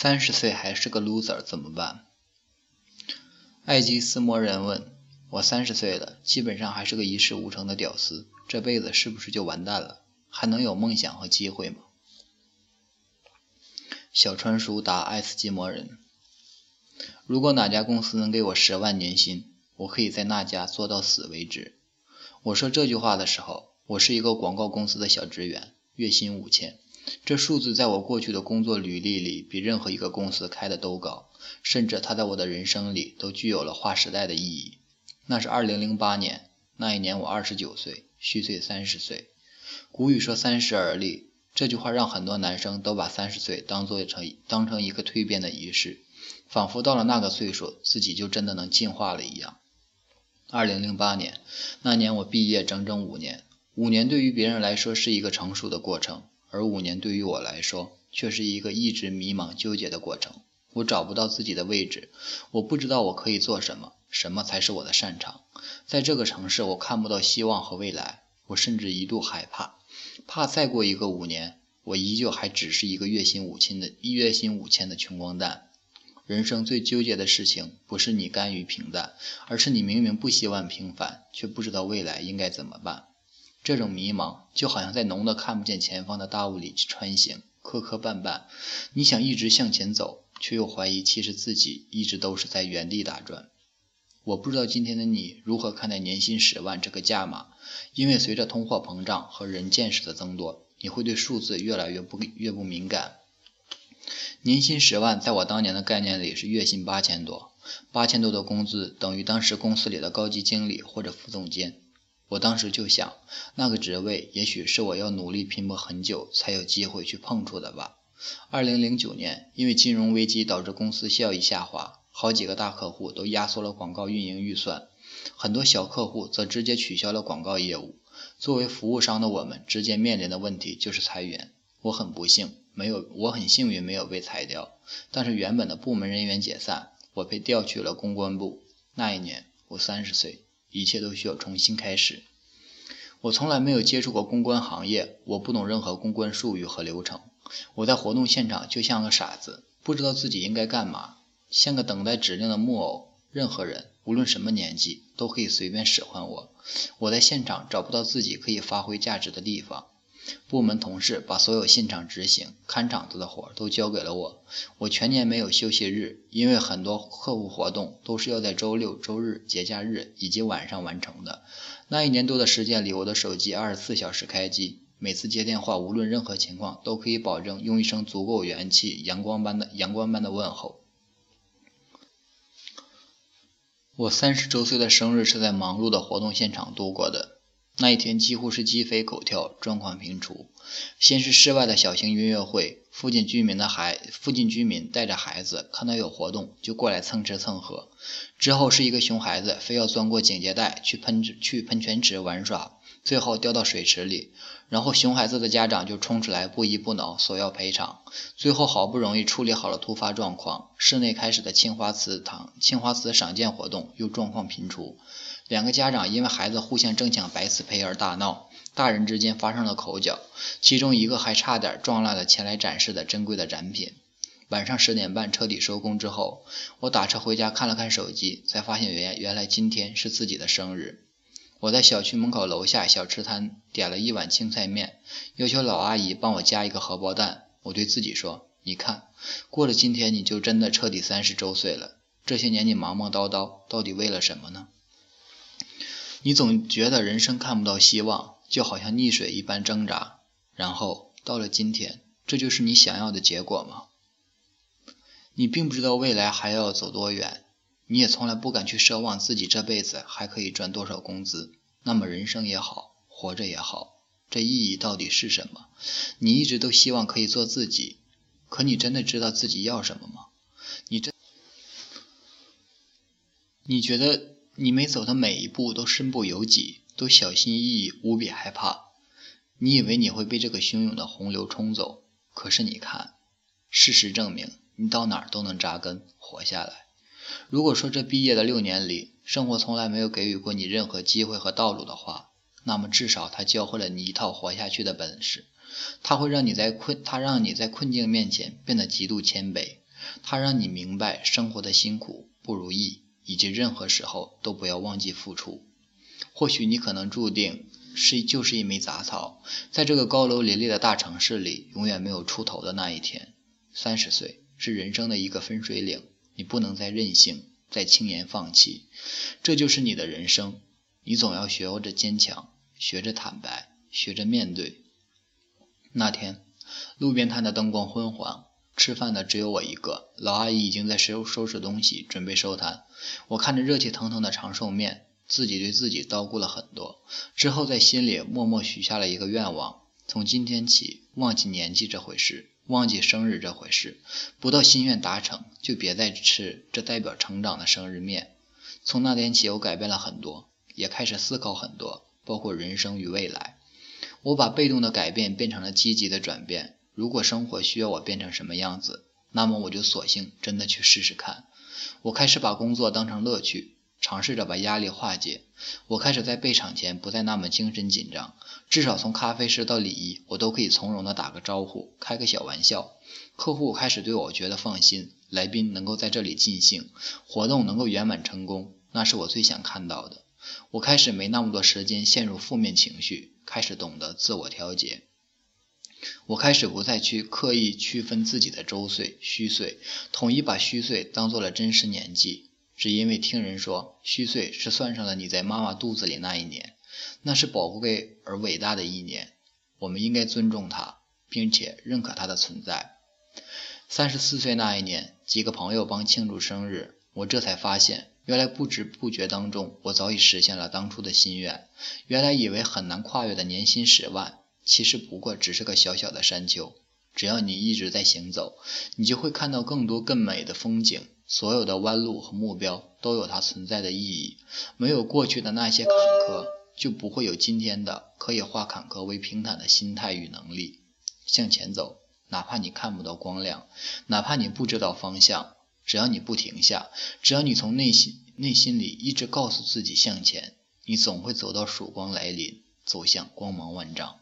三十岁还是个 loser 怎么办？爱基斯摩人问我：三十岁了，基本上还是个一事无成的屌丝，这辈子是不是就完蛋了？还能有梦想和机会吗？小川叔答爱斯基摩人：如果哪家公司能给我十万年薪，我可以在那家做到死为止。我说这句话的时候，我是一个广告公司的小职员，月薪五千。这数字在我过去的工作履历里比任何一个公司开的都高，甚至它在我的人生里都具有了划时代的意义。那是二零零八年，那一年我二十九岁，虚岁三十岁。古语说三十而立，这句话让很多男生都把三十岁当做成当成一个蜕变的仪式，仿佛到了那个岁数，自己就真的能进化了一样。二零零八年那年我毕业整整五年，五年对于别人来说是一个成熟的过程。而五年对于我来说，却是一个一直迷茫纠结的过程。我找不到自己的位置，我不知道我可以做什么，什么才是我的擅长。在这个城市，我看不到希望和未来。我甚至一度害怕，怕再过一个五年，我依旧还只是一个月薪五千的月薪五千的穷光蛋。人生最纠结的事情，不是你甘于平淡，而是你明明不希望平凡，却不知道未来应该怎么办。这种迷茫就好像在浓的看不见前方的大雾里穿行，磕磕绊绊。你想一直向前走，却又怀疑其实自己一直都是在原地打转。我不知道今天的你如何看待年薪十万这个价码，因为随着通货膨胀和人见识的增多，你会对数字越来越不越不敏感。年薪十万在我当年的概念里是月薪八千多，八千多的工资等于当时公司里的高级经理或者副总监。我当时就想，那个职位也许是我要努力拼搏很久才有机会去碰触的吧。二零零九年，因为金融危机导致公司效益下滑，好几个大客户都压缩了广告运营预算，很多小客户则直接取消了广告业务。作为服务商的我们，直接面临的问题就是裁员。我很不幸，没有我很幸运没有被裁掉，但是原本的部门人员解散，我被调去了公关部。那一年，我三十岁。一切都需要重新开始。我从来没有接触过公关行业，我不懂任何公关术语和流程。我在活动现场就像个傻子，不知道自己应该干嘛，像个等待指令的木偶。任何人，无论什么年纪，都可以随便使唤我。我在现场找不到自己可以发挥价值的地方。部门同事把所有现场执行、看场子的活都交给了我。我全年没有休息日，因为很多客户活动都是要在周六、周日、节假日以及晚上完成的。那一年多的时间里，我的手机二十四小时开机，每次接电话，无论任何情况，都可以保证用一声足够元气、阳光般的阳光般的问候。我三十周岁的生日是在忙碌的活动现场度过的。那一天几乎是鸡飞狗跳，状况频出。先是室外的小型音乐会，附近居民的孩，附近居民带着孩子，看到有活动就过来蹭吃蹭喝。之后是一个熊孩子非要钻过警戒带去喷去喷泉池玩耍，最后掉到水池里。然后熊孩子的家长就冲出来不依不挠索要赔偿。最后好不容易处理好了突发状况，室内开始的青花瓷堂青花瓷赏鉴活动又状况频出。两个家长因为孩子互相争抢白瓷胚而大闹，大人之间发生了口角，其中一个还差点撞烂了前来展示的珍贵的展品。晚上十点半彻底收工之后，我打车回家看了看手机，才发现原原来今天是自己的生日。我在小区门口楼下小吃摊点了一碗青菜面，要求老阿姨帮我加一个荷包蛋。我对自己说：“你看，过了今天你就真的彻底三十周岁了。这些年你忙忙叨叨，到底为了什么呢？”你总觉得人生看不到希望，就好像溺水一般挣扎，然后到了今天，这就是你想要的结果吗？你并不知道未来还要走多远，你也从来不敢去奢望自己这辈子还可以赚多少工资。那么人生也好，活着也好，这意义到底是什么？你一直都希望可以做自己，可你真的知道自己要什么吗？你真，你觉得？你每走的每一步都身不由己，都小心翼翼，无比害怕。你以为你会被这个汹涌的洪流冲走，可是你看，事实证明，你到哪儿都能扎根活下来。如果说这毕业的六年里，生活从来没有给予过你任何机会和道路的话，那么至少它教会了你一套活下去的本事。它会让你在困，它让你在困境面前变得极度谦卑，它让你明白生活的辛苦、不如意，以及任何时候都不要忘记付出。或许你可能注定是就是一枚杂草，在这个高楼林立的大城市里，永远没有出头的那一天。三十岁是人生的一个分水岭，你不能再任性，再轻言放弃。这就是你的人生，你总要学着坚强，学着坦白，学着面对。那天，路边摊的灯光昏黄，吃饭的只有我一个。老阿姨已经在收收拾东西，准备收摊。我看着热气腾腾的长寿面，自己对自己叨咕了很多，之后在心里默默许下了一个愿望：从今天起，忘记年纪这回事，忘记生日这回事。不到心愿达成，就别再吃这代表成长的生日面。从那天起，我改变了很多，也开始思考很多，包括人生与未来。我把被动的改变变成了积极的转变。如果生活需要我变成什么样子，那么我就索性真的去试试看。我开始把工作当成乐趣，尝试着把压力化解。我开始在备场前不再那么精神紧张，至少从咖啡师到礼仪，我都可以从容的打个招呼，开个小玩笑。客户开始对我觉得放心，来宾能够在这里尽兴，活动能够圆满成功，那是我最想看到的。我开始没那么多时间陷入负面情绪。开始懂得自我调节，我开始不再去刻意区分自己的周岁、虚岁，统一把虚岁当做了真实年纪，只因为听人说虚岁是算上了你在妈妈肚子里那一年，那是宝贵而伟大的一年，我们应该尊重它，并且认可它的存在。三十四岁那一年，几个朋友帮庆祝生日，我这才发现。原来不知不觉当中，我早已实现了当初的心愿。原来以为很难跨越的年薪十万，其实不过只是个小小的山丘。只要你一直在行走，你就会看到更多更美的风景。所有的弯路和目标都有它存在的意义。没有过去的那些坎坷，就不会有今天的可以化坎坷为平坦的心态与能力。向前走，哪怕你看不到光亮，哪怕你不知道方向。只要你不停下，只要你从内心内心里一直告诉自己向前，你总会走到曙光来临，走向光芒万丈。